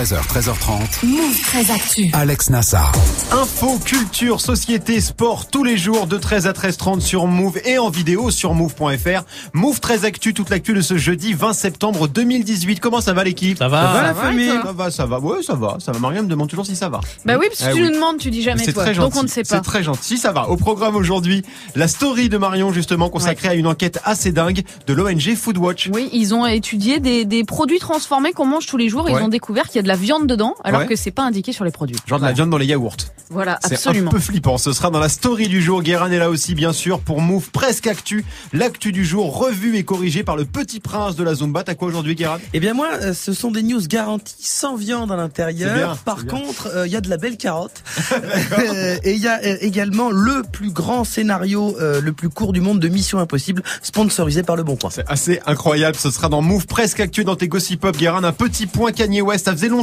13h, 13h30. Move très actu. Alex Nassar. Info, culture, société, sport, tous les jours de 13 à 13h30 sur Move et en vidéo sur move.fr. Move très actu, toute l'actu de ce jeudi 20 septembre 2018. Comment ça va l'équipe? Ça va. Ça va Ça la va, famille? Ça va, ça va. Ouais, ça va. Ça va. Mariam me demande toujours si ça va. Bah oui, parce que Ah tu oui. nous demandes, tu dis jamais C'est toi. très gentil. Donc on ne sait C'est pas. très gentil. Ça va. Au programme aujourd'hui, la story de Marion justement consacrée à une enquête assez dingue de l'ONG Foodwatch. Oui, ils ont étudié des, des produits transformés qu'on mange tous les jours. Ils Ouais. ont découvert qu'il y a de la viande dedans, alors Ouais. que c'est pas indiqué sur les produits. Genre de la viande dans les yaourts. Voilà, C'est absolument. un peu flippant. Ce sera dans la story du jour. Guérin est là aussi, bien sûr, pour Move Presque Actu. L'actu du jour, revue et corrigée par le petit prince de la Zumba. T'as quoi aujourd'hui, Guérin? Eh bien moi, euh, ce sont des news garanties sans viande à C'est l'intérieur. bien, Par c'est contre, euh, il y a de la belle carotte. Euh, et il y a également le plus grand scénario, euh, le plus court du monde de Mission Impossible, sponsorisé par Le Bon Coin. C'est assez incroyable. Ce sera dans Move Presque Actu dans tes Gossip Pop. Guérin, un petit point Kanye West. Ça faisait longtemps.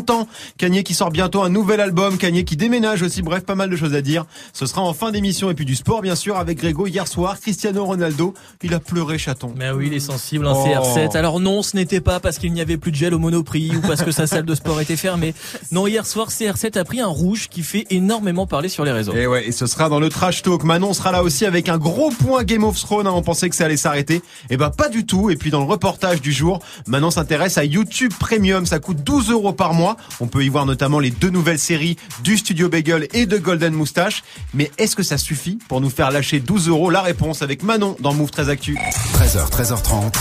Kanye qui sort bientôt un nouvel album. Kanye qui déménage aussi. Bref, pas mal de choses à dire. Ce sera en fin d'émission. Et puis du sport, bien sûr, avec Grégo hier soir. Cristiano Ronaldo. Il a pleuré, chaton. Mais oui, il est sensible, un Oh. CR7. Alors non, ce n'était pas parce qu'il n'y avait plus de gel au Monoprix ou parce que sa salle de sport était fermée. Non, hier soir, CR7 a pris un rouge qui fait énormément parler sur les réseaux. Et ouais, et ce sera dans le trash talk. Manon sera là aussi avec un gros point Game of Thrones. hein. On pensait que ça allait s'arrêter. Et ben pas du tout. Et puis dans le reportage du jour, Manon s'intéresse à YouTube Premium. Ça coûte 12 euros par mois. On peut y voir notamment les deux nouvelles séries du Studio Bagel et de Golden Moustache. Mais est-ce que ça suffit pour nous faire lâcher 12 euros? La réponse avec Manon dans Move très Actu. 13h, 13h30.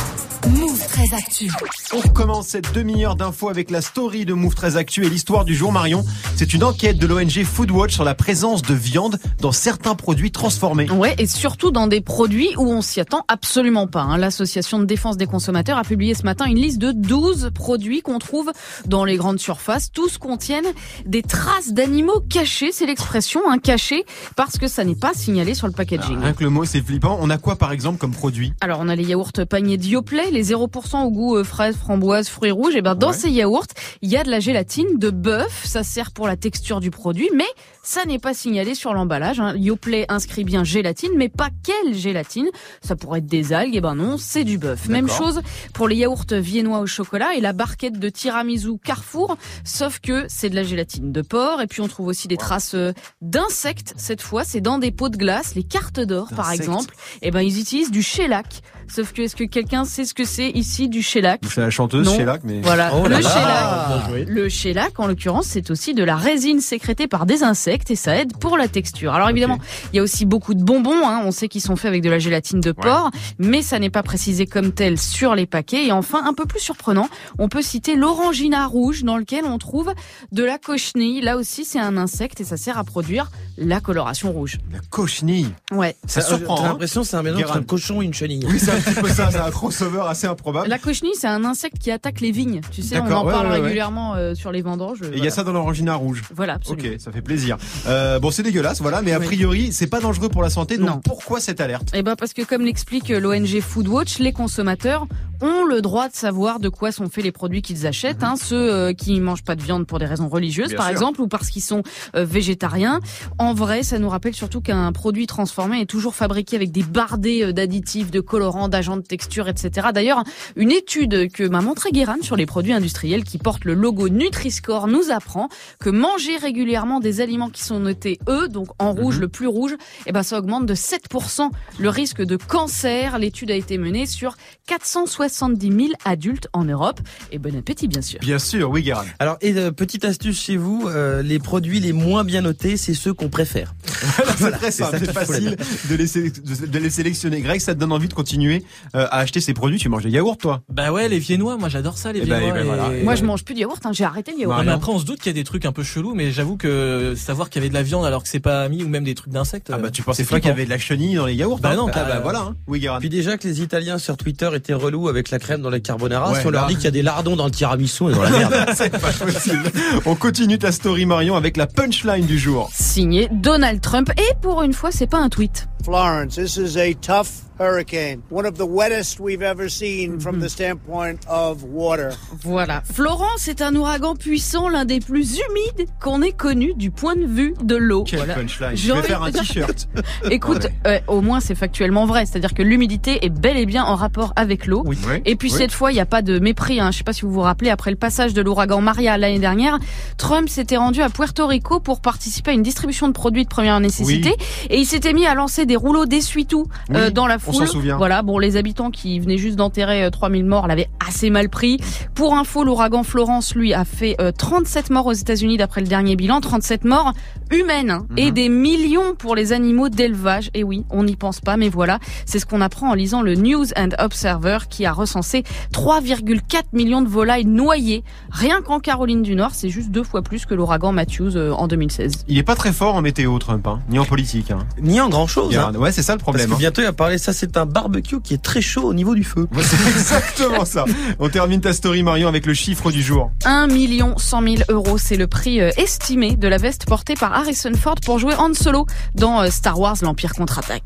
Move très actu. On recommence cette demi-heure d'infos avec la story de Move très Actu et l'histoire du jour Marion. C'est une enquête de l'ONG Foodwatch sur la présence de viande dans certains produits transformés. Ouais, et surtout dans des produits où on s'y attend absolument pas. hein. L'association de défense des consommateurs a publié ce matin une liste de 12 produits qu'on trouve dans les grandes surfaces. Tous contiennent des traces d'animaux cachés, c'est l'expression, hein, cachés, parce que ça n'est pas signalé sur le packaging. Rien que le mot, c'est flippant. On a quoi par exemple comme produit? Alors on a les yaourts paniers Dioplay, les 0% au goût euh, fraise, framboise, fruits rouges. Et ben dans Ouais. ces yaourts, il y a de la gélatine de bœuf. Ça sert pour la texture du produit, mais ça n'est pas signalé sur l'emballage. Hein. Yoplait inscrit bien gélatine, mais pas quelle gélatine. Ça pourrait être des algues. Et ben non, c'est du bœuf. Même chose pour les yaourts viennois au chocolat et la barquette de tiramisu Carrefour, sauf que c'est de la gélatine de porc. Et puis on trouve aussi des traces euh, d'insectes. Cette fois, c'est dans des pots de glace, les cartes d'or par exemple. Et ben ils utilisent du shellac. Sauf que est-ce que quelqu'un sait ce que c'est ici du shellac C'est la chanteuse Non. Shellac, mais Voilà, Oh le shellac. Joué. Le shellac, en l'occurrence, c'est aussi de la résine sécrétée par des insectes et ça aide pour la texture. Alors évidemment, il y a aussi beaucoup de bonbons. Hein. On sait qu'ils sont faits avec de la gélatine de porc, mais ça n'est pas précisé comme tel sur les paquets. Et enfin, un peu plus surprenant, on peut citer l'orangina rouge dans lequel on trouve de la cochenille. Là aussi, c'est un insecte et ça sert à produire la coloration rouge. la cochenille. Ouais. Ça surprend. J'ai hein l'impression que c'est un mélange entre un cochon et une chenille. oui, c'est un petit peu ça. C'est un crossover assez improbable. La cochenille, c'est un insecte qui attaque les vignes. Tu sais, on en ouais, parle ouais, ouais. régulièrement euh, sur les vendanges. Et il y a ça dans l'orangina rouge. Voilà, absolument. Ok, ça fait plaisir. Euh, bon, c'est dégueulasse, voilà, mais a priori, c'est pas dangereux pour la santé. Donc Non. pourquoi cette alerte? Eh ben parce que comme l'explique l'ONG Foodwatch, les consommateurs ont le droit de savoir de quoi sont faits les produits qu'ils achètent. Hein, ceux euh, qui mangent pas de viande pour des raisons religieuses, Mhm. Bien par sûr. exemple, ou parce qu'ils sont euh, végétariens. En vrai, ça nous rappelle surtout qu'un produit transformé est toujours fabriqué avec des bardés euh, d'additifs, de colorants, d'agents de texture, etc. D'ailleurs, une étude que m'a montré Guérin sur les produits industriels qui portent le logo Nutri-Score nous apprend que manger régulièrement des aliments qui sont notés E, donc en rouge, Mhm. le plus rouge, eh ben ça augmente de 7% le risque de cancer. L'étude a été menée sur 470 000 adultes en Europe. Et bon appétit, bien sûr. Bien sûr, oui, Guérin. Alors, et euh, petite astuce chez vous, euh, les produits les moins bien notés, c'est ceux qu'on préfère. c'est très c'est simple, faut facile de les, sé- de- de les sélectionner. Greg, ça te donne envie de continuer euh, à acheter ces produits? Tu manges des yaourts, toi? Bah ouais, les viennois, moi j'adore ça, les Eh ben, viennois. eh ben, voilà. et- Moi, je mange plus de yaourt, hein, j'ai arrêté le yaourt. Ouais, mais Marion. après, on se doute qu'il y a des trucs un peu chelous, mais j'avoue que savoir qu'il y avait de la viande alors que c'est pas mis ou même des trucs d'insectes. Ah bah euh, tu pensais c'est pas qu'il y avait de la chenille dans les yaourts Bah hein non, Ah bah euh, voilà, hein. oui, Guérin. Puis déjà que les Italiens sur Twitter étaient relous avec la crème dans les carbonara, Ouais, si on leur là. dit qu'il y a des lardons dans le tiramisu, est dans la merde. c'est pas possible. On continue ta story, Marion, avec la punchline du jour. Signé Donald Trump. Et pour une fois, c'est pas un tweet. Florence, this is a tough hurricane, one of the wettest we've ever seen from the standpoint of water. Voilà. Florence est un ouragan puissant, l'un des plus humides qu'on ait connu du point de vue de l'eau. Quel Voilà. punchline. Je vais faire un t-shirt. Écoute, euh, au moins c'est factuellement vrai, c'est-à-dire que l'humidité est bel et bien en rapport avec l'eau. Oui. Et puis Oui. cette fois, il n'y a pas de mépris. Hein. Je sais pas si vous vous rappelez, après le passage de l'ouragan Maria l'année dernière, Trump s'était rendu à Puerto Rico pour participer à une distribution de produits de première nécessité. Et il s'était mis à lancer des rouleaux d'essuie-tout euh, Oui, dans la on foule. s'en souvient. Voilà, bon, les habitants qui venaient juste d'enterrer euh, 3000 morts l'avaient assez mal pris. Pour info, l'ouragan Florence, lui, a fait euh, 37 morts aux États-Unis d'après le dernier bilan, 37 morts humaines hein, Mhm. et des millions pour les animaux d'élevage. Et oui, on n'y pense pas, mais voilà, c'est ce qu'on apprend en lisant le News and Observer qui a recensé 3,4 millions de volailles noyées rien qu'en Caroline du Nord. C'est juste deux fois plus que l'ouragan Matthews euh, en 2016. Il est pas très fort en météo, Trump, hein, ni en politique. Hein. Ni en grand chose. Ouais, c'est ça le Parce problème. que hein. bientôt il va parler, ça c'est un barbecue qui est très chaud au niveau du feu. Ouais, c'est exactement ça. On termine ta story, Marion, avec le chiffre du jour. 1 million 100 000 euros, c'est le prix euh, estimé de la veste portée par Harrison Ford pour jouer Han Solo dans euh, Star Wars l'Empire contre-attaque.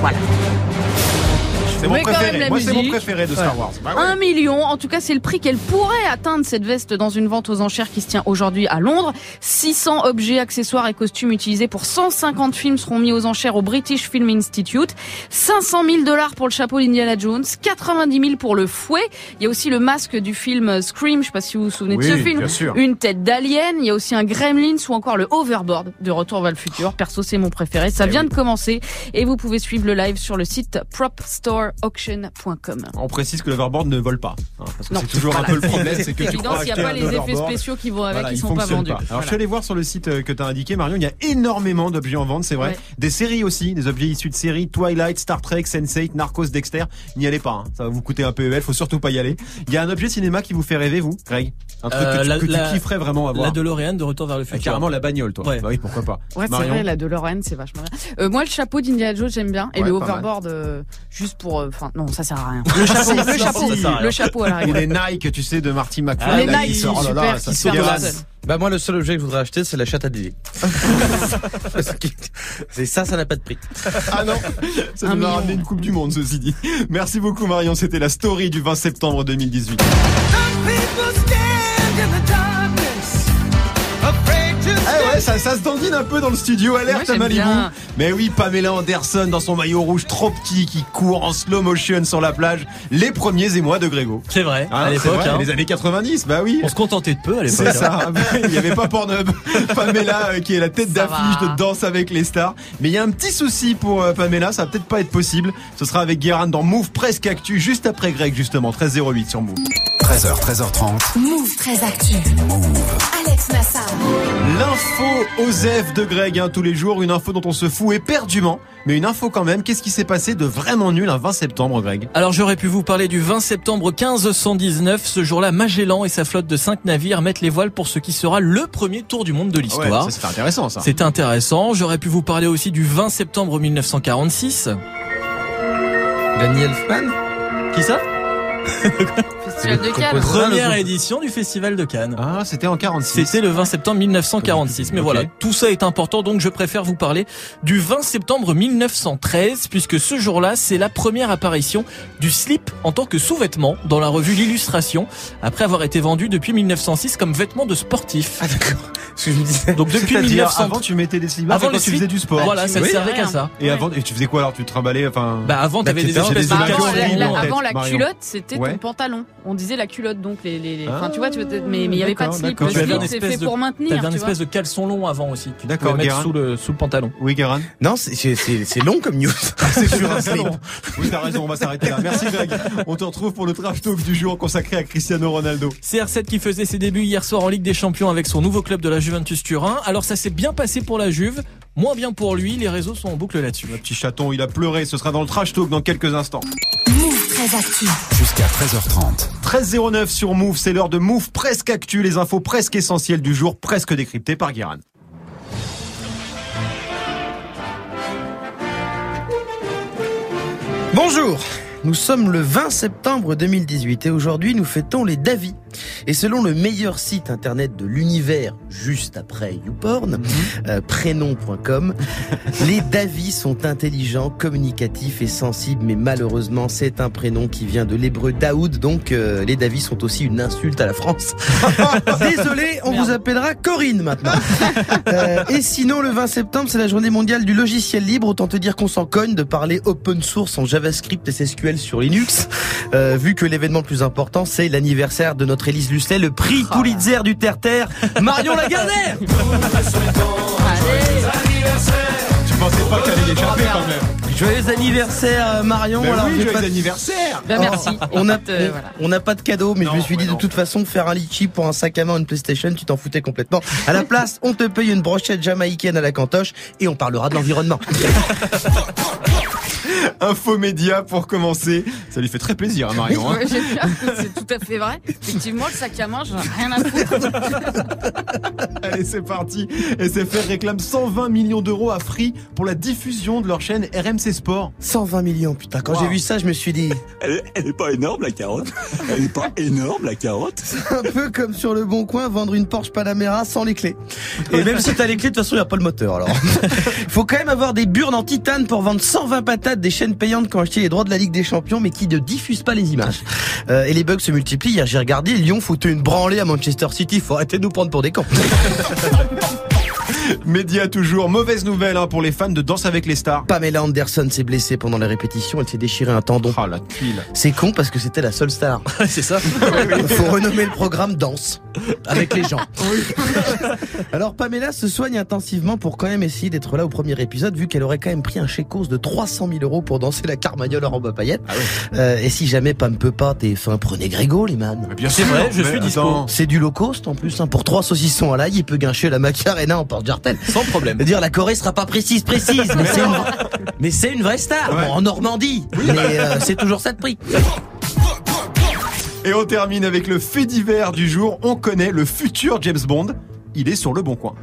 Voilà. C'est mon préféré. Moi, c'est mon musique. préféré de Star Wars. Bah ouais. Un million, en tout cas c'est le prix qu'elle pourrait atteindre cette veste dans une vente aux enchères qui se tient aujourd'hui à Londres. 600 objets, accessoires et costumes utilisés pour 150 films seront mis aux enchères au British Film Institute. 500 000 dollars pour le chapeau d'Indiana Jones, 90 000 pour le fouet. Il y a aussi le masque du film Scream, je sais pas si vous vous souvenez de ce film. sûr. Une tête d'alien, il y a aussi un Gremlins ou encore le Overboard de Retour vers le futur. Perso, c'est mon préféré. Ça vient de commencer et vous pouvez suivre le live sur le site propstoreauction.com. On précise que l'overboard ne vole pas. hein, parce que c'est toujours un peu le problème, c'est que tu Évident, crois s'il n'y a pas les effets spéciaux qui vont avec, Voilà, ils il sont pas vendus. Alors je suis allé voir sur le site euh, que tu as indiqué Marion, il y a énormément d'objets en vente, c'est vrai. Ouais. Des séries aussi, des objets issus de séries Twilight, Star Trek, Sense8, Narcos, Dexter. N'y allez pas, hein. ça va vous coûter un PEL, faut surtout pas y aller. Il y a un objet cinéma qui vous fait rêver vous, Greg? Un truc Euh, que tu, la- que tu la- kifferais vraiment avoir. La DeLorean de Retour vers le Ah, futur. carrément la bagnole toi. Ouais. Bah oui, pourquoi pas. Ouais, c'est Marion vrai, la DeLorean, c'est vachement bien. Euh, moi, le chapeau d'Indiana Jones, j'aime bien. Et Ouais, le euh, juste pour... euh, Enfin, non, ça sert à rien. Le chapeau, le chapeau, rien. le chapeau à la Ou les Nike, tu sais, de Marty McFly. Ah, Les là, Nike, oh là super, là, qui ça seuls. Bah moi le seul objet que je voudrais acheter c'est la chatte à que c'est ça, ça n'a pas de prix. Ah non, ça nous a ramené une Coupe du Monde, ceci dit. Merci beaucoup Marion, c'était la story du 20 septembre 2018. Ça, ça se dandine un peu dans le studio, alerte j'aime Malibu. bien. Mais oui, Pamela Anderson dans son maillot rouge trop petit qui court en slow motion sur la plage. Les premiers émois de Grégo. C'est vrai, Hein, à l'époque. hein. Les années 90, bah oui. On se contentait de peu à l'époque. C'est hein. ça. Il n'y avait pas Pornhub. Pamela euh, qui est la tête d'affiche de Danse avec les stars. Mais il y a un petit souci pour euh, Pamela. Ça va peut-être pas être possible. Ce sera avec Guérin dans Move Presque Actu juste après Greg justement 1308 sur Move. 13h, 13h30. Move très actu. Alex Nassar. L'info Osef de Greg hein, tous les jours. Une info dont on se fout éperdument. Mais une info quand même. Qu'est-ce qui s'est passé de vraiment nul un 20 septembre, Greg? Alors j'aurais pu vous parler du 20 septembre 1519. Ce jour-là, Magellan et sa flotte de cinq navires mettent les voiles pour ce qui sera le premier tour du monde de Ouais, l'histoire. ça c'était intéressant ça. C'est intéressant. J'aurais pu vous parler aussi du 20 septembre 1946. Danny Elfman Qui ça? Festival de Cannes. compositeur. Première le- édition du Festival de Cannes. Ah, c'était en 46. C'était le 20 septembre 1946. Mais voilà, tout ça est important, donc je préfère vous parler du 20 septembre 1913, puisque ce jour-là, c'est la première apparition du slip en tant que sous-vêtement dans la revue L'Illustration, après avoir été vendu depuis 1906 comme vêtement de sportif. Ah d'accord. Ce que je me disais. Donc depuis C'est-à-dire, 1913. avant tu mettais des slibards Avant quand tu faisais du sport. Voilà, ça ne Oui, servait qu'à ça. Et avant, et tu faisais quoi alors? Tu te trimballais, enfin. Bah avant, t'avais des t'étais espèces des de Bah, avant, la, avant la culotte, c'était Ouais. ton pantalon. On disait la culotte, donc les, les, les- enfin, tu vois, tu, Ah, mais mais il y avait pas de slip. Le slip, c'est fait de- pour maintenir. T'avais un espèce de caleçon long avant aussi. Tu D'accord, pouvais mettre sous le, sous le pantalon. Oui, Guérin. Non, c'est c'est c'est c'est long comme news. C'est sur un slip. Oui, t'as raison, on va s'arrêter là. Merci Greg. On te retrouve pour le trash talk du jour consacré à Cristiano Ronaldo. CR7 qui faisait ses débuts hier soir en Ligue des Champions avec son nouveau club de la Juventus Turin. Alors ça s'est bien passé pour la Juve, moins bien pour lui. Les réseaux sont en boucle là-dessus. Le petit chaton, il a pleuré. Ce sera dans le trash talk dans quelques instants. Move très actu. Jusqu'à 13h30. 13.09 sur Move, c'est l'heure de Move presque actu, les infos presque essentielles du jour, presque décryptées par Guérin. Bonjour. Nous sommes le 20 septembre 2018 et aujourd'hui nous fêtons les Davi. Et selon le meilleur site internet de l'univers, juste après YouPorn, euh, prénom.com, les Davi sont intelligents, communicatifs et sensibles, mais malheureusement c'est un prénom qui vient de l'hébreu Daoud, donc euh, les Davi sont aussi une insulte à la France. Désolé, on vous appellera Corinne maintenant. Euh, et sinon, le 20 septembre, c'est la journée mondiale du logiciel libre. Autant te dire qu'on s'en cogne de parler open source en JavaScript et SQL sur Linux. Euh, vu que l'événement le plus important, c'est l'anniversaire de notre Élise Lucet, le prix Pulitzer du Terre-Terre, Marion Lagardère Tu pensais pas que t'allais y échapper quand même. Joyeux anniversaire euh, Marion. Ben oui, joyeux pas- anniversaire Ben, merci. On n'a Écoute, euh, voilà. on n'a pas de cadeau, mais Non, je me suis dit de toute façon faire un litchi pour un sac à main, une PlayStation, tu t'en foutais complètement. À la place, on te paye une brochette jamaïcaine à la cantoche et on parlera de l'environnement. Info média pour commencer. Ça lui fait très plaisir, hein, Marion. hein. C'est tout à fait vrai. Effectivement, le sac à main, j'en ai rien à foutre. Allez, c'est parti. SFR réclame 120 millions d'euros à Free pour la diffusion de leur chaîne RMC Sport. 120 millions, putain. Quand Wow. j'ai vu ça, je me suis dit, Elle, est- elle est pas énorme la carotte Elle est pas énorme la carotte un peu comme sur le bon coin, vendre une Porsche Panamera sans les clés. Et même si t'as les clés, de toute façon, il n'y a pas le moteur, alors. Faut quand même avoir des burnes en titane pour vendre 120 patates des chaînes payantes qui ont acheté les droits de la Ligue des Champions, mais qui ne diffusent pas les images. Euh, et les bugs se multiplient. Hier, j'ai regardé, Lyon foutait une branlée à Manchester City. Faut arrêter de nous prendre pour des cons. Média toujours. Mauvaise nouvelle hein, pour les fans de Danse avec les stars. Pamela Anderson s'est blessée pendant les répétitions. Elle s'est déchiré un tendon. Ah, la tuile. C'est con parce que c'était la seule star. c'est ça. Faut renommer le programme Danse avec les gens. Alors Pamela se soigne intensivement pour quand même essayer d'être là au premier épisode vu qu'elle aurait quand même pris un chécos de 300 000 euros pour danser la carmagnole en robe à paillettes. Euh, et si jamais Pam peut pas, t'es fin, prenez Grégo les man. Bien C'est sûr, vrai, je suis dispo. C'est du low cost en plus. Hein. Pour trois saucissons à l'ail, il peut guincher la Macarena en Sans problème. Dire, la Corée sera pas précise, précise, mais c'est une, mais c'est une vraie star. Ouais. Bon, en Normandie, mais euh, c'est toujours ça de prix. Et on termine avec le fait divers du jour. On connaît le futur James Bond. Il est sur le bon coin.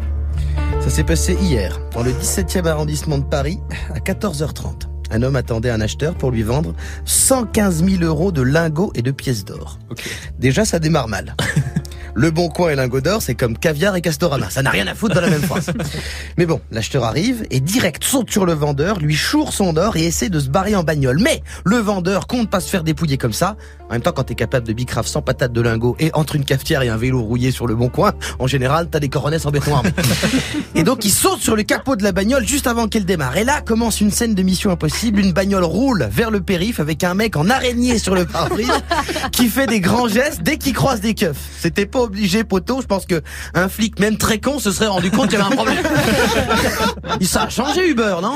Ça s'est passé hier, dans le 17e arrondissement de Paris, à 14h30. Un homme attendait un acheteur pour lui vendre 115 000 euros de lingots et de pièces d'or. Déjà, ça démarre mal. Le Bon Coin et lingots d'or, c'est comme caviar et Castorama. Ça n'a rien à foutre dans la même phrase. Mais bon, l'acheteur arrive et direct saute sur le vendeur, lui choure son or et essaie de se barrer en bagnole. Mais le vendeur compte pas se faire dépouiller comme ça. En même temps, quand t'es capable de bicrave sans patate de lingots et entre une cafetière et un vélo rouillé sur le Bon Coin, en général, t'as des coronesses en béton armé. Et donc, il saute sur le capot de la bagnole juste avant qu'elle démarre. Et là commence une scène de mission impossible. Une bagnole roule vers le périph avec un mec en araignée sur le pare-brise qui fait des grands gestes dès qu'il croise des keufs. C'était pas obligé, poteau. Je pense que un flic, même très con, se serait rendu compte qu'il y avait un problème. Il ça a changé Uber, non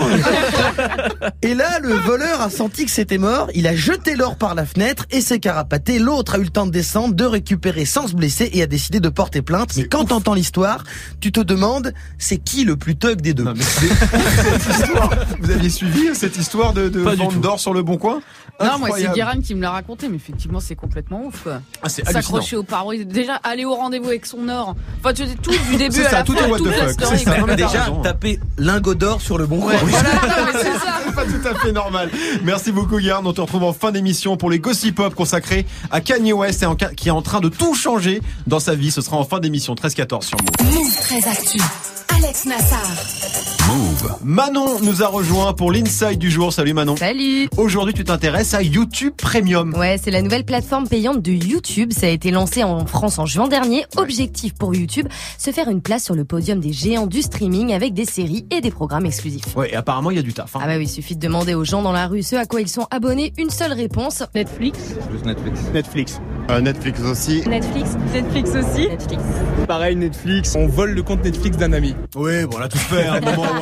Et là, le voleur a senti que c'était mort. Il a jeté l'or par la fenêtre et s'est carapaté. L'autre a eu le temps de descendre, de récupérer sans se blesser et a décidé de porter plainte. Mais quand t'entends l'histoire, tu te demandes, c'est qui le plus thug des deux Non, mais c'est cette histoire. Vous aviez suivi euh, cette histoire de, de vente d'or sur le bon coin? Non, moi, c'est. Guérin qui me l'a raconté, mais effectivement, c'est complètement ouf, quoi. Ah. S'accrocher aux parois, déjà aller au rendez-vous avec son or. Enfin, tu sais, tout du début C'est à ça, la tout fin, est what toute the la fuck, story, c'est ça. quoi. Déjà, taper lingot d'or sur le bon coin. Voilà, non, mais c'est pas tout à fait normal. Merci beaucoup, Guérin. On te retrouve en fin d'émission pour les Gossip Pop consacrés à Kanye West et en- qui est en train de tout changer dans sa vie. Ce sera en fin d'émission 13-14 sur Move. Move très actu. Alex Nassar. Move. Manon nous a rejoint pour l'inside du jour. Salut Manon. Salut Aujourd'hui, tu t'intéresses à YouTube Premium. Ouais, c'est la nouvelle plateforme payante de YouTube. Ça a été lancé en France en juin dernier. Objectif pour YouTube, se faire une place sur le podium des géants du streaming avec des séries et des programmes exclusifs. Ouais, et apparemment, il y a du taf. hein. Ah bah oui, il suffit de demander aux gens dans la rue ce à quoi ils sont abonnés. Une seule réponse. Netflix. Netflix. Euh, Netflix aussi. Netflix. Netflix aussi. Netflix. Pareil, Netflix. On vole le compte Netflix d'un ami. Oui, bon, on l'a tous fait,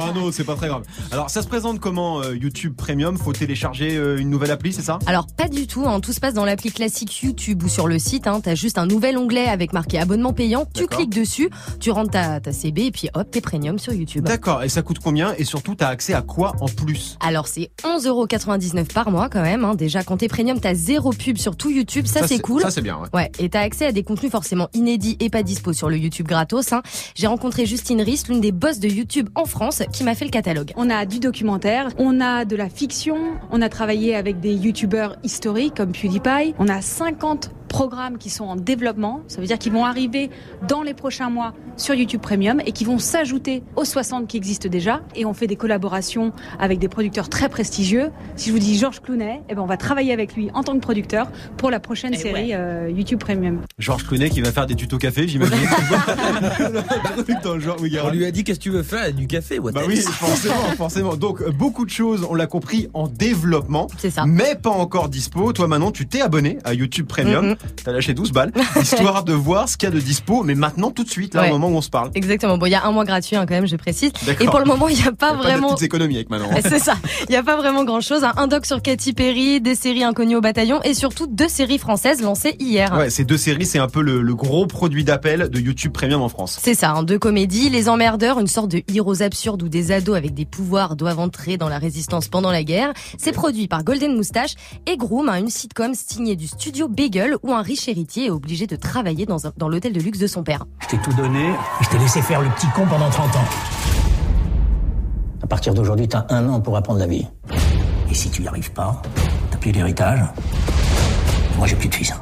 un autre, c'est pas très grave. Alors, ça se présente comment euh, YouTube Premium? Faut télécharger euh, une nouvelle appli, c'est ça? Alors pas du tout, hein. tout se passe dans l'appli classique YouTube ou sur le site. Hein. T'as juste un nouvel onglet avec marqué abonnement payant. Tu cliques dessus, tu rentres ta, ta CB et puis hop, t'es premium sur YouTube. D'accord, et ça coûte combien? Et surtout, t'as accès à quoi en plus? Alors c'est 11,99€ par mois quand même. Hein. Déjà quand t'es premium, t'as zéro pub sur tout YouTube, ça, c'est cool. Ça, c'est bien, ouais. Ouais, et t'as accès à des contenus forcément inédits et pas dispo sur le YouTube gratos. J'ai rencontré Justine Riss, l'une des boss de YouTube en France, qui m'a fait le catalogue. On a du documentaire, on a de la fiction, on a travaillé avec des YouTubeurs historiques comme PewDiePie, on a 50 programmes qui sont en développement, ça veut dire qu'ils vont arriver dans les prochains mois sur YouTube Premium et qui vont s'ajouter aux 60 qui existent déjà. Et on fait des collaborations avec des producteurs très prestigieux. Si je vous dis Georges Clounet, eh ben on va travailler avec lui en tant que producteur pour la prochaine série euh, YouTube Premium. Georges Clooney qui va faire des tutos café, j'imagine. On lui a dit qu'est-ce que tu veux faire Du café, what Bah oui, forcément, forcément. Donc euh, beaucoup de choses, on l'a compris, en développement. C'est ça. Mais pas encore dispo. Toi maintenant, tu t'es abonné à YouTube Premium. T'as lâché 12 balles, histoire de voir ce qu'il y a de dispo. Mais maintenant, tout de suite, là, Ouais. au moment où on se parle. Exactement. Bon, il y a un mois gratuit hein, quand même, je précise. Et pour le moment, il n'y a pas Pas de vraiment. petites économies avec maintenant. C'est ça. Il n'y a pas vraiment grand chose. Un doc sur Katy Perry, des séries inconnues au bataillon et surtout deux séries françaises lancées hier. Ouais, ces deux séries, c'est un peu le, le gros produit d'appel de YouTube Premium en France. C'est ça, hein, deux comédies, Les Emmerdeurs, une sorte de héros absurdes où des ados avec des pouvoirs doivent entrer dans la résistance pendant la guerre. C'est produit par Golden Moustache et Groom, hein, une sitcom signée du studio Bagel où un riche héritier est obligé de travailler dans, dans l'hôtel de luxe de son père. Je t'ai tout donné, je t'ai laissé faire le petit con pendant 30 ans. À partir d'aujourd'hui, t'as un an pour apprendre la vie. Et si tu y arrives pas, t'as plus d'héritage. Moi, j'ai plus de fils.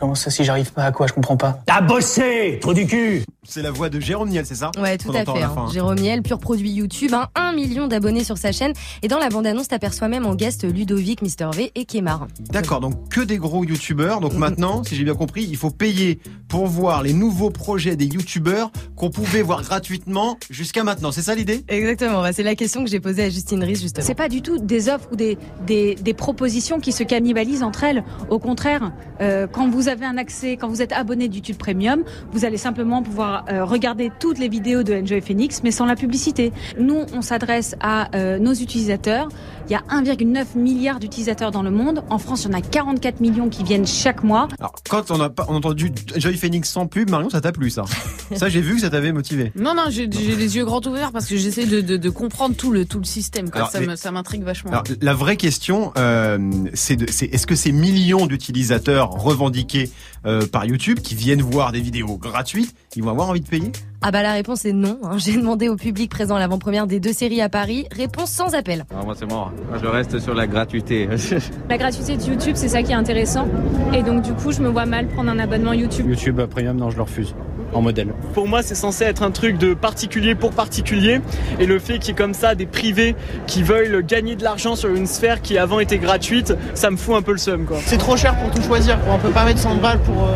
Comment ça, si j'arrive pas à quoi Je comprends pas. T'as bossé, trou du cul C'est la voix de Jérôme Niel, c'est ça Ouais, tout à fait. hein. fin. Jérôme Niel, pur produit YouTube, hein, un million d'abonnés sur sa chaîne. Et dans la bande-annonce, t'aperçois même en guest Ludovic, Mister V et Kemar. D'accord, donc que des gros youtubeurs. Donc maintenant, si j'ai bien compris, il faut payer pour voir les nouveaux projets des youtubeurs qu'on pouvait voir gratuitement jusqu'à maintenant. C'est ça l'idée? Exactement, bah, c'est la question que j'ai posée à Justine Riss justement. C'est pas du tout des offres ou des, des, des propositions qui se cannibalisent entre elles. Au contraire, euh, quand vous avez un accès, quand vous êtes abonné de YouTube Premium, vous allez simplement pouvoir euh, regarder toutes les vidéos de Enjoy Phoenix, mais sans la publicité. Nous, on s'adresse à euh, nos utilisateurs. Il y a 1,9 milliard d'utilisateurs dans le monde. En France, il y en a 44 millions qui viennent chaque mois. Alors, quand on a, pas, on a entendu Joy Phoenix sans pub, Marion, ça t'a plu ça Ça, j'ai vu que ça t'avait motivé. Non, non, j'ai les yeux grands ouverts parce que j'essaie de, de, de comprendre tout le, tout le système. Quoi. Alors, ça m'intrigue vachement. Alors, la vraie question, euh, c'est c'est est-ce que ces millions d'utilisateurs revendiqués euh, par YouTube qui viennent voir des vidéos gratuites, ils vont avoir envie de payer? Ah bah la réponse est non. hein. J'ai demandé au public présent à l'avant-première des deux séries à Paris. Réponse sans appel. Non, moi c'est mort. Moi, je reste sur la gratuité. La gratuité de YouTube, c'est ça qui est intéressant. Et donc, du coup, je me vois mal prendre un abonnement YouTube. YouTube Premium, non, je le refuse. En modèle. Pour moi, c'est censé être un truc de particulier pour particulier. Et le fait qu'il y ait comme ça des privés qui veulent gagner de l'argent sur une sphère qui avant était gratuite, ça me fout un peu le seum, quoi. C'est trop cher pour tout choisir. quoi. On peut pas mettre 100 balles pour, euh,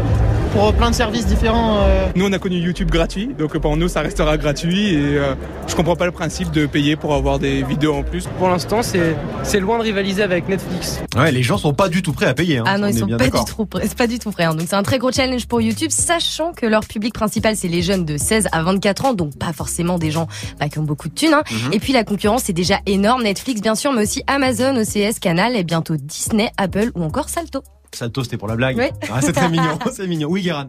pour plein de services différents. euh. Nous, on a connu YouTube gratuit, donc pour nous, ça restera gratuit. Et euh, je comprends pas le principe de payer pour avoir des vidéos en plus. Pour l'instant, c'est loin de rivaliser avec Netflix. Ouais, les gens sont pas du tout prêts à payer. Hein, Ah non, on ils sont pas du tout prêts. C'est pas du tout prêts. hein. Donc c'est un très gros challenge pour YouTube, sachant que leur public principal c'est les jeunes de 16 à 24 ans, donc pas forcément des gens bah, qui ont beaucoup de thunes. hein. Mhm. Et puis la concurrence est déjà énorme. Netflix bien sûr, mais aussi Amazon, OCS, Canal et bientôt Disney, Apple ou encore Salto. Salto, c'était pour la blague. Oui. Ah, c'est très mignon, c'est mignon. Oui, Guérin.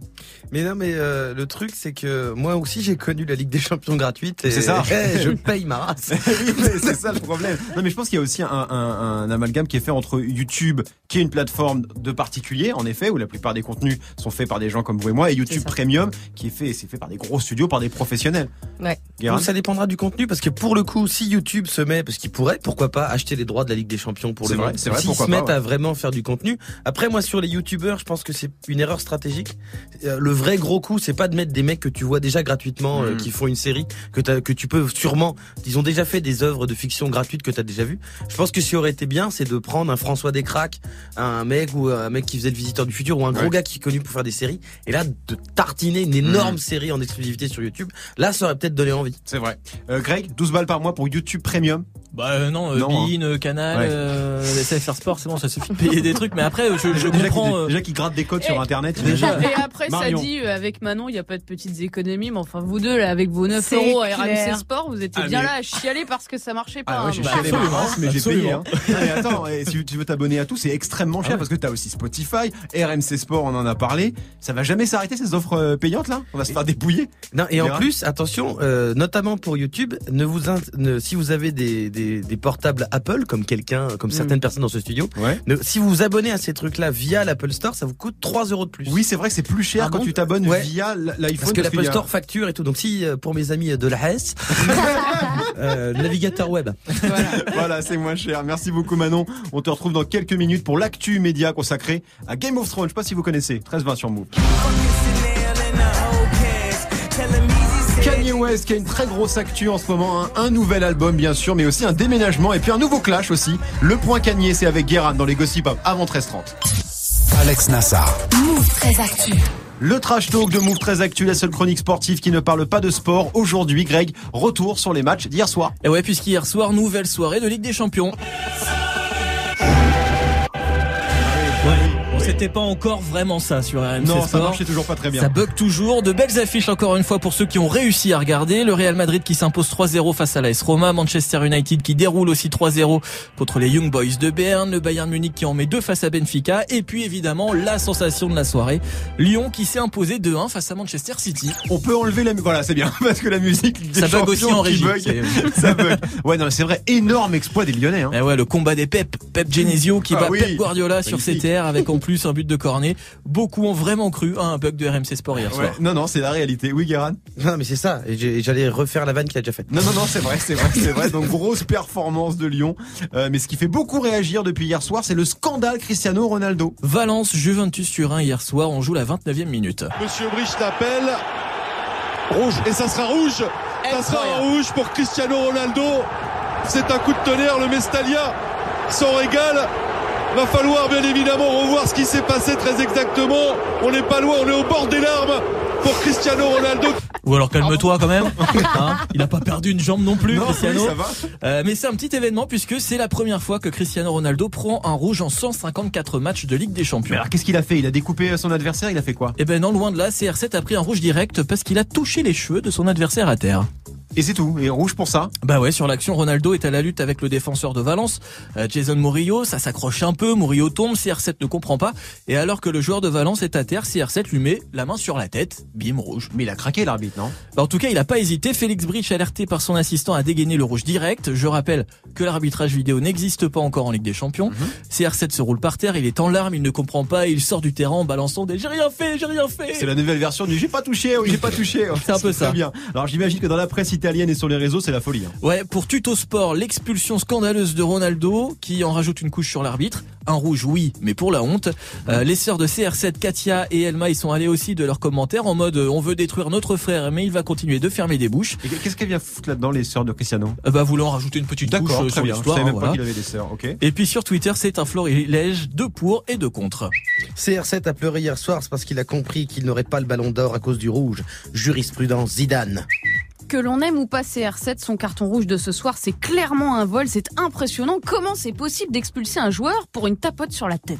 Mais non, mais euh, le truc, c'est que moi aussi, j'ai connu la Ligue des Champions gratuite. et- C'est ça. Eh, je paye ma race. Oui, mais c'est ça le problème. Non, mais je pense qu'il y a aussi un, un, un amalgame qui est fait entre YouTube, qui est une plateforme de particuliers, en effet, où la plupart des contenus sont faits par des gens comme vous et moi, et YouTube. Premium, qui est fait, c'est fait par des gros studios, par des professionnels. Ouais. Donc, ça dépendra du contenu parce que pour le coup, si YouTube se met, parce qu'il pourrait, pourquoi pas, acheter les droits de la Ligue des Champions pour C'est le vrai, c'est vrai, pourquoi se pas, mettent ouais. à vraiment faire du contenu. Après, moi, sur les YouTubeurs, je pense que c'est une erreur stratégique. Euh, Le vrai gros coup, c'est pas de mettre des mecs que tu vois déjà gratuitement, euh, Mhm. qui font une série, que tu peux sûrement, ils ont déjà fait des œuvres de fiction gratuites que tu as déjà vues. Je pense que ce qui aurait été bien, c'est de prendre un François Descraques, un mec ou un mec qui faisait le visiteur du futur ou un gros Ouais. gars qui est connu pour faire des séries, et là, de tartiner une énorme Mhm. série en exclusivité sur YouTube. Là, ça aurait peut-être donné envie. C'est vrai. Euh, Greg, 12 balles par mois pour YouTube Premium. Bah euh, non, euh, Non, hein. Bein, euh, Canal, Ouais. euh, SFR Sport, c'est bon, ça suffit de payer des trucs. Mais après, je, je déjà comprends. euh, déjà qu'il gratte des codes sur Internet. Déjà. Et après, Marion. ça dit, euh, avec Manon, il n'y a pas de petites économies, mais enfin, vous deux, là, avec vos 9 C'est euros à clair. RMC Sport, vous étiez Ah, bien mais- là à chialer parce que ça marchait pas. Ah hein, ouais, j'ai donc. chialé race, mais j'ai payé. Hein. Mais attends, et si tu veux t'abonner à tout, c'est extrêmement cher parce que t'as aussi Spotify, RMC Sport, on en a parlé. Ça va jamais s'arrêter ces offres euh, payantes là? On va se faire dépouiller. Non, et en plus, attention, euh, notamment pour YouTube, ne vous ne- si vous avez des, des, des portables Apple, comme quelqu'un, comme certaines personnes dans ce studio, Ouais. ne- si vous vous abonnez à ces trucs-là via l'Apple Store, ça vous coûte 3 euros de plus. Oui, c'est vrai que c'est plus cher Ah quand tu t'abonnes Ouais. via l'iPhone. Parce que l'Apple a- Store facture et tout. Donc si, euh, pour mes amis de la Hesse, euh, navigateur web. Voilà, c'est moins cher. Merci beaucoup Manon. On te retrouve dans quelques minutes pour l'actu média consacré à Game of Thrones. Je sais pas si vous connaissez. 13-20 sur Move. Kanye West qui a une très grosse actu en ce moment, hein. un nouvel album bien sûr, mais aussi un déménagement et puis un nouveau clash aussi. Le point Kanye, c'est avec Guérin dans les Gossip avant 13h30. Alex Nassar. Move très actu. Le trash talk de Move très actu, la seule chronique sportive qui ne parle pas de sport. Aujourd'hui, Greg, retour sur les matchs d'hier soir. Et ouais, puisqu'hier soir, nouvelle soirée de Ligue des Champions. C'était pas encore vraiment ça sur RMC Non, ça marchait toujours pas très bien. Ça bug toujours. De belles affiches encore une fois pour ceux qui ont réussi à regarder. Le Real Madrid qui s'impose 3-0 face à l'AS Roma. Manchester United qui déroule aussi 3-0 contre les Young Boys de Berne. Le Bayern Munich qui en met deux face à Benfica. Et puis évidemment, la sensation de la soirée. Lyon qui s'est imposé 2-1 face à Manchester City. On peut enlever la musique. Voilà, c'est bien. Parce que la musique. Ça bug aussi en régie. bug, ça bug. Ouais, non, c'est vrai. Énorme exploit des Lyonnais. Hein. Eh ouais, le combat des Pep, Pep Genesio qui Ah bat oui. Pep Guardiola sur ses terres avec en plus un but de cornet. Beaucoup ont vraiment cru à un bug de RMC Sport hier Ouais. soir. Non, non, c'est la réalité. Oui, Guérin. Non, mais c'est ça. Et j'allais refaire la vanne qu'il a déjà faite. Non, non, non, c'est vrai, c'est vrai, c'est vrai. Donc grosse performance de Lyon. Euh, mais ce qui fait beaucoup réagir depuis hier soir, c'est le scandale Cristiano Ronaldo. Valence, Juventus Turin hier soir, on joue la 29e minute. Monsieur Bricht l'appelle. Rouge. Et ça sera rouge. Ça sera un rouge pour Cristiano Ronaldo. C'est un coup de tonnerre. Le Mestalia s'en régale. Va falloir bien évidemment revoir ce qui s'est passé très exactement. On n'est pas loin, on est au bord des larmes pour Cristiano Ronaldo. Ou alors calme-toi quand même. Hein il a pas perdu une jambe non plus, Non, Cristiano. oui, ça va. Euh, mais c'est un petit événement puisque c'est la première fois que Cristiano Ronaldo prend un rouge en 154 matchs de Ligue des Mais Champions. alors qu'est-ce qu'il a fait? Il a découpé son adversaire, il a fait quoi? Eh ben non, loin de là, CR7 a pris un rouge direct parce qu'il a touché les cheveux de son adversaire à terre. Et c'est tout. Et rouge pour ça. Bah ouais, sur l'action, Ronaldo est à la lutte avec le défenseur de Valence, euh, Jason Murillo. Ça s'accroche un peu, Murillo tombe, CR7 ne comprend pas. Et alors que le joueur de Valence est à terre, CR7 lui met la main sur la tête, bim, rouge. Mais il a craqué l'arbitre, non? Bah, en tout cas, il a pas hésité. Félix Bridge, alerté par son assistant, a dégainé le rouge direct. Je rappelle que l'arbitrage vidéo n'existe pas encore en Ligue des Champions. CR7 se roule par terre, il est en larmes, il ne comprend pas, il sort du terrain en balançant des j'ai rien fait, j'ai rien fait. C'est la nouvelle version du j'ai pas touché, oui, j'ai pas touché. C'est un peu ça. Bien. Alors j'imagine que dans la presse italienne et sur les réseaux, c'est la folie. hein. Ouais, pour Tuto Sport, l'expulsion scandaleuse de Ronaldo, qui en rajoute une couche sur l'arbitre. Un rouge, oui, mais pour la honte. Euh, les sœurs de CR7, Katia et Elma, ils sont allés aussi de leurs commentaires en mode euh, on veut détruire notre frère, mais il va continuer de fermer des bouches. Et qu'est-ce qu'elle vient foutre là-dedans, les sœurs de Cristiano? Euh, bah, voulant rajouter une petite couche D'accord, euh, très sur l'histoire. savais même voilà. pas qu'il avait des sœurs, ok. Et puis sur Twitter, c'est un florilège de pour et de contre. CR7 a pleuré hier soir, c'est parce qu'il a compris qu'il n'aurait pas le ballon d'or à cause du rouge. Jurisprudence Zidane. Que l'on aime ou pas CR7, son carton rouge de ce soir, c'est clairement un vol, c'est impressionnant. Comment c'est possible d'expulser un joueur pour une tapote sur la tête?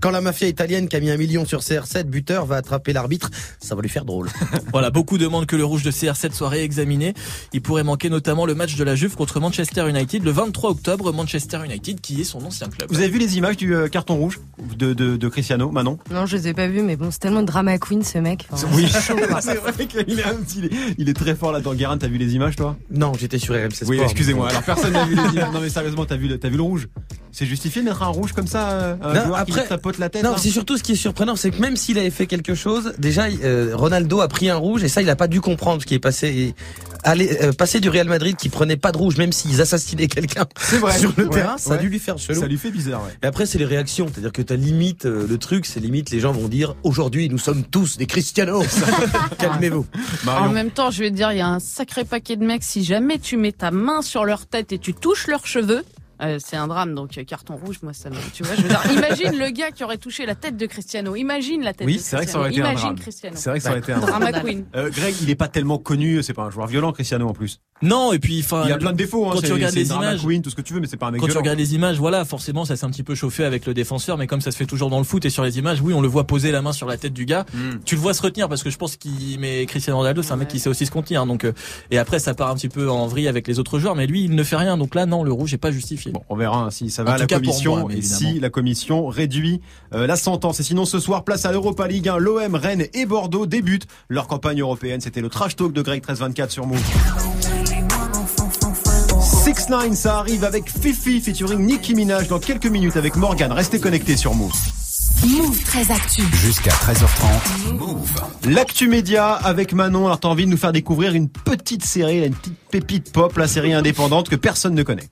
Quand la mafia italienne qui a mis un million sur CR7, buteur, va attraper l'arbitre, ça va lui faire drôle. Voilà, beaucoup demandent que le rouge de CR7 soit réexaminé. Il pourrait manquer notamment le match de la Juve contre Manchester United le 23 octobre. Manchester United qui est son ancien club. Vous avez vu les images du euh, carton rouge de, de, de Cristiano, Manon? Non, je les ai pas vus, mais bon, c'est tellement de drama queen ce mec. Enfin, Oui, c'est chaud, quoi. c'est vrai qu'il est, un petit- il est, il est très fort là-dedans. Guérin, t'as vu les images toi? Non, j'étais sur RMC Sport. Oui, excusez-moi. mais- Alors personne n'a vu les images. Non mais sérieusement, t'as vu, le- vu le rouge? C'est justifié de mettre un rouge comme ça euh, un Non, joueur qui après- tapote la tête Non, c'est surtout ce qui est surprenant, c'est que même s'il avait fait quelque chose, déjà euh, Ronaldo a pris un rouge et ça il a pas dû comprendre ce qui est passé. Aller euh, passer du Real Madrid qui prenait pas de rouge même s'ils assassinaient quelqu'un sur le Ouais, terrain, ça a dû lui faire chelou. Ça lui fait bizarre, ouais. Et après c'est les réactions, c'est-à-dire que t'as limite euh, le truc, c'est limite les gens vont dire aujourd'hui nous sommes tous des Cristianos. Calmez-vous. En même temps, je vais te dire, il y a un sacré paquet de mecs, si jamais tu mets ta main sur leur tête et tu touches leurs cheveux, euh, c'est un drame, donc euh, carton rouge, moi ça me... Tu vois, je veux dire, imagine le gars qui aurait touché la tête de Cristiano, imagine la tête Oui, de c'est vrai que ça Cristiano, aurait été un imagine drame. Cristiano. C'est vrai que ça aurait été un drame. Drama queen. Euh, Greg, il est pas tellement connu, c'est pas un joueur violent, Cristiano en plus. Non, et puis enfin, Il y a plein de défauts. Hein, quand c'est- tu regardes les images, Queen, tout ce que tu veux, mais c'est pas un mec quand tu regardes les images, voilà, forcément, ça s'est un petit peu chauffé avec le défenseur, mais comme ça se fait toujours dans le foot et sur les images, oui, on le voit poser la main sur la tête du gars. Hmm. Tu le vois se retenir parce que je pense qu'il, mais Cristiano Ronaldo, c'est un mec qui sait aussi se contenir, donc, euh, et après, ça part un petit peu en vrille avec les autres joueurs, mais lui, il ne fait rien, donc là, non, le rouge est pas justifié. Bon, on verra hein, si ça En va à tout la commission moi, et si la commission réduit euh, la sentence. Et sinon, ce soir, place à l'Europa League 1. L'OM, Rennes et Bordeaux débutent leur campagne européenne. C'était le trash talk de Greg 1324 sur Move. 6 9 ça arrive avec Fifi featuring Nicki Minaj dans quelques minutes avec Morgan. Restez connectés sur Move. Move très actu. Jusqu'à 13h30. Move. L'actu média avec Manon. Alors t'as envie de nous faire découvrir une petite série, une petite pépite pop, la série indépendante que personne ne connaît.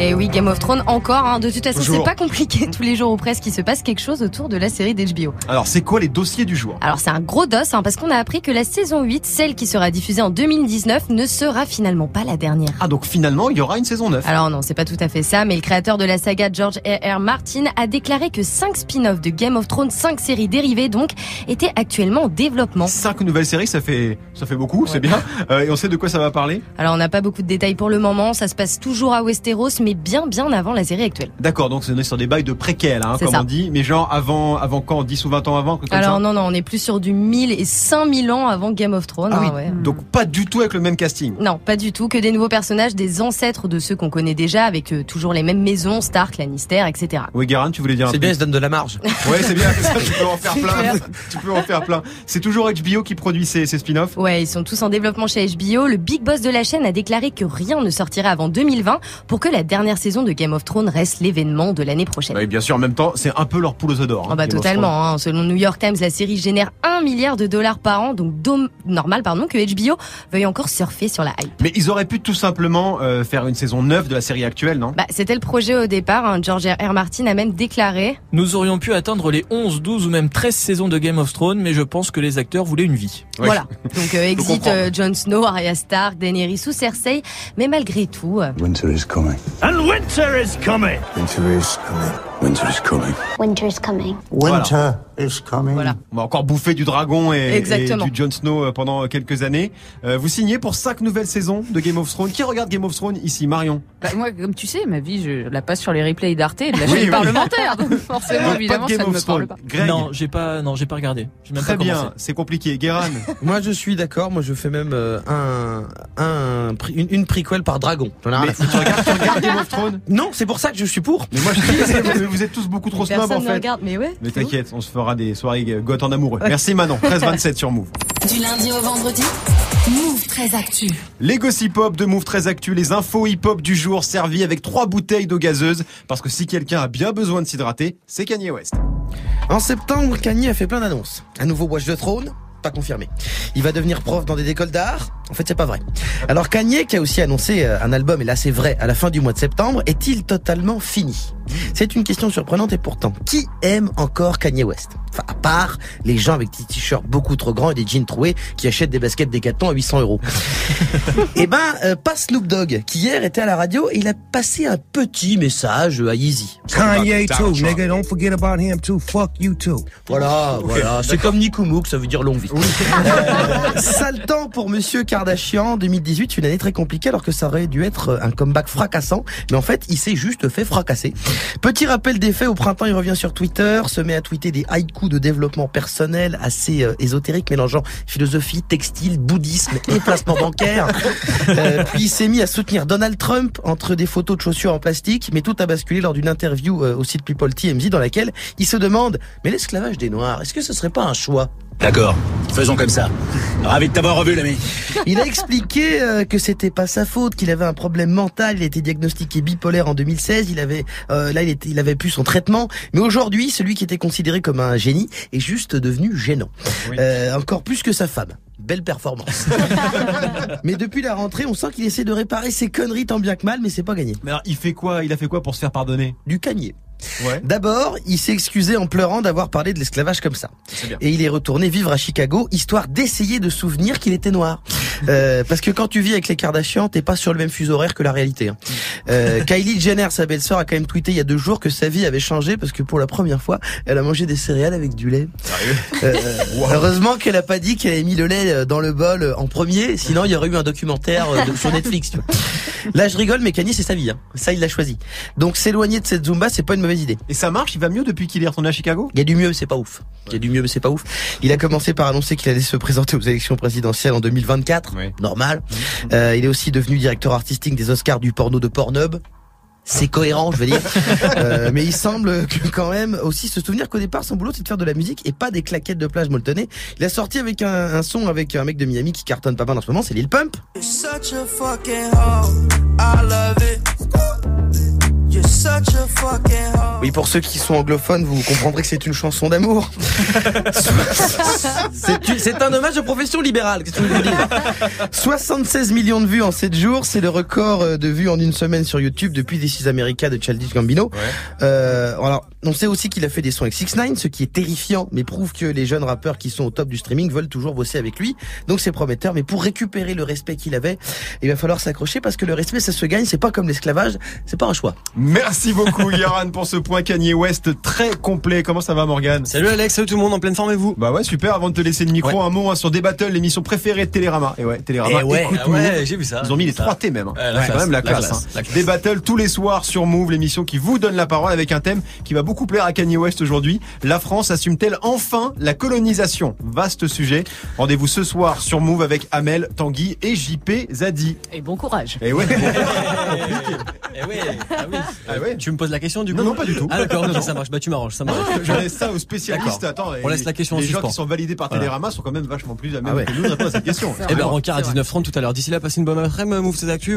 Et oui, Game of Thrones encore. hein. De toute façon, c'est pas compliqué. Tous les jours ou presque, il se passe quelque chose autour de la série d'HBO. Alors c'est quoi les dossiers du jour? Alors c'est un gros dos hein, parce qu'on a appris que la saison 8, celle qui sera diffusée en 2019, ne sera finalement pas la dernière. Ah donc finalement il y aura une saison 9. Alors non, c'est pas tout à fait ça, mais le créateur de la saga George R. R. Martin a déclaré que 5 spin-offs de Game of Thrones, 5 séries dérivées donc, étaient actuellement en développement. 5 nouvelles séries, ça fait ça fait beaucoup, c'est bien. Euh, et on sait de quoi ça va parler? Alors on n'a pas beaucoup de détails pour le moment, ça se passe toujours à Westeros, mais bien bien avant la série actuelle. D'accord, donc c'est on est sur des bails de préquels, hein, comme ça. on dit, mais genre avant avant quand 10 ou 20 ans avant, comme Alors ça non, non, on est plus sur du 1000 et 5000 ans avant Game of Thrones. Ah oui, hein, ouais. donc pas du tout avec le même casting. Non, pas du tout, que des nouveaux personnages, des ancêtres de ceux qu'on connaît déjà, avec euh, toujours les mêmes maisons, Stark, Lannister, etc. Oui, Guérin, tu voulais dire un C'est bien, ils se donnent de la marge. Ouais, c'est bien, ça, tu peux en faire C'est plein. tu peux en faire plein. C'est toujours HBO qui produit ces, ces spin-offs? Ouais, ils sont tous en développement chez HBO. Le big boss de la chaîne a déclaré que rien ne sortirait avant 2020 pour que la dernière saison de Game of Thrones reste l'événement de l'année prochaine. Oui, bien sûr, en même temps, c'est un peu leur poule aux hein, Ah bah Game of Thrones. totalement. Hein. Selon New York Times, la série génère 1 milliard de dollars par an, donc dom- normal pardon que HBO veuille encore surfer sur la hype. Mais ils auraient pu tout simplement euh, faire une saison 9 de la série actuelle, non? Bah, c'était le projet au départ. Hein. George R. R. Martin a même déclaré Nous aurions pu atteindre les 11, 12 ou même 13 saisons de Game of Thrones, mais je pense que les acteurs voulaient une vie. Voilà. Donc euh, exit euh, Jon Snow, Arya Stark, Daenerys ou Cersei. Mais malgré tout, euh, Winter is coming. And winter is coming. Winter is coming. Winter is coming. Winter is coming. Winter is coming. Voilà. On va encore bouffer du dragon et, Exactement. et du Jon Snow euh, pendant quelques années. Euh, vous signez pour 5 nouvelles saisons de Game of Thrones. Qui regarde Game of Thrones ici Marion? Bah, moi, comme tu sais, ma vie, je la passe sur les replays d'Arte et de la Oui, chaîne oui. parlementaire. Donc forcément, évidemment, ça ne of me parle pas. Greg Non, j'ai pas, non, j'ai pas regardé. J'ai même Très pas bien, c'est compliqué. Guéran Moi, je suis d'accord. Moi, je fais même euh, un, un, une, une prequel par dragon. Mais tu regardes, tu regardes Game of Thrones? Non, c'est pour ça que je suis pour. Mais moi je vous êtes tous beaucoup trop snobs en fait. regarde. Mais ouais. Mais t'inquiète, on se fera des soirées goth en amoureux. Merci Manon, 13-27 sur Move. Du lundi au vendredi, Move très actu. Les gossip hop de Move très actu, les infos hip hop du jour servis avec trois bouteilles d'eau gazeuse. Parce que si quelqu'un a bien besoin de s'hydrater, c'est Kanye West. En septembre, Kanye a fait plein d'annonces. Un nouveau Watch the Throne pas confirmé. Il va devenir prof dans des écoles d'art En fait, c'est pas vrai. Alors Kanye, qui a aussi annoncé euh, un album, et là c'est vrai, à la fin du mois de septembre, est-il totalement fini? C'est une question surprenante et pourtant, qui aime encore Kanye West? Enfin, à part les gens avec des t-shirts beaucoup trop grands et des jeans troués qui achètent des baskets Decathlon à 800 euros. Eh ben, euh, pas Snoop Dogg, qui hier était à la radio et il a passé un petit message à Yeezy. Kanye too, nigga. Don't forget about him too. Fuck you too. Voilà, voilà. C'est comme Nikumouk, ça veut dire longue vie. Euh, sale temps pour Monsieur Kardashian. 2018, une année très compliquée alors que ça aurait dû être un comeback fracassant. Mais en fait, il s'est juste fait fracasser. Petit rappel des faits, au printemps, il revient sur Twitter, se met à tweeter des haïkus de développement personnel assez euh, ésotériques, mélangeant philosophie, textile, bouddhisme et placement bancaire. Euh, puis il s'est mis à soutenir Donald Trump entre des photos de chaussures en plastique, mais tout a basculé lors d'une interview euh, au site People TMZ dans laquelle il se demande, mais l'esclavage des Noirs, est-ce que ce serait pas un choix? D'accord, faisons comme ça. Ravi de t'avoir revu, l'ami. Il a expliqué euh, que c'était pas sa faute, qu'il avait un problème mental, il a été diagnostiqué bipolaire en 2016, il avait euh, là il, était, il avait pu son traitement, mais aujourd'hui celui qui était considéré comme un génie est juste devenu gênant, Euh, encore plus que sa femme. Belle performance. mais depuis la rentrée, on sent qu'il essaie de réparer ses conneries tant bien que mal, mais c'est pas gagné. Mais alors, il fait quoi Il a fait quoi pour se faire pardonner? Du cagné. Ouais. D'abord, il s'est excusé en pleurant d'avoir parlé de l'esclavage comme ça. Et il est retourné vivre à Chicago, histoire d'essayer de souvenir qu'il était noir. Euh, parce que quand tu vis avec les Kardashians, t'es pas sur le même fuseau horaire que la réalité. hein. Euh, Kylie Jenner, sa belle-sœur, a quand même tweeté il y a deux jours que sa vie avait changé parce que pour la première fois, elle a mangé des céréales avec du lait. Euh, Heureusement qu'elle a pas dit qu'elle avait mis le lait euh, dans le bol euh, en premier, sinon il y aurait eu un documentaire euh, sur Netflix. Tu vois. Là, je rigole, mais Kanye, c'est sa vie. hein. Ça, il l'a choisi. Donc s'éloigner de cette Zumba, c'est pas une mauvaise idée. Et ça marche, il va mieux depuis qu'il est retourné à Chicago? Il y a du mieux, mais c'est pas ouf. Il y a du mieux, mais c'est pas ouf. Il a commencé par annoncer qu'il allait se présenter aux élections présidentielles en 2024. Normal. Euh, il est aussi devenu directeur artistique des Oscars du porno de Pornhub. C'est cohérent, je veux dire. Euh, mais il semble que quand même aussi se souvenir qu'au départ, son boulot, c'est de faire de la musique et pas des claquettes de plage molletonnées. Il a sorti avec un, un son avec un mec de Miami qui cartonne pas mal en ce moment, c'est Lil Pump. You're such a Oui, pour ceux qui sont anglophones, vous comprendrez que c'est une chanson d'amour. C'est un hommage aux professions libérales. Qu'est-ce que vous dire? 76 millions de vues en 7 jours, c'est le record euh, de vues en une semaine sur YouTube depuis This is America de Childish Gambino. Euh, alors, on sait aussi qu'il a fait des sons avec 6 9 ce qui est terrifiant, mais prouve que les jeunes rappeurs qui sont au top du streaming veulent toujours bosser avec lui. Donc c'est prometteur, mais pour récupérer le respect qu'il avait, il va falloir s'accrocher parce que le respect, ça se gagne. C'est pas comme l'esclavage, c'est pas un choix. Merci beaucoup Yoran pour ce point Kanye West très complet. Comment ça va Morgan Salut Alex, salut tout le monde, en pleine forme et vous? Bah ouais super, avant de te laisser le micro, un mot hein, sur Débattle, l'émission préférée de Télérama. Et ouais, Télérama, Eh ouais, écoute ah ouais, j'ai vu ça, Ils ont mis les vu ça. 3 T même. hein. C'est quand même la la classe. classe, hein. la classe. Débattle tous les soirs sur Move, l'émission qui vous donne la parole avec un thème qui va beaucoup plaire à Kanye West aujourd'hui. La France assume-t-elle enfin la colonisation? Vaste sujet. Rendez-vous ce soir sur Move avec Amel, Tanguy et JP Zadi. Et bon courage. Et ouais. Eh ouais, ah oui. Ah ouais. Tu me poses la question du coup Non, non, pas du tout. Ah d'accord, Non, ok, non. ça marche. Bah tu m'arranges, ça m'arrange. Je laisse ça aux spécialistes. Attends, On les- laisse la question en Les gens suspens. qui sont validés par Voilà. Télérama sont quand même vachement plus à même Ah ouais. que nous de répondre à cette question. Eh ben rencard à 19h30 tout à l'heure. D'ici là, passez une bonne après-midi, Move tes actus.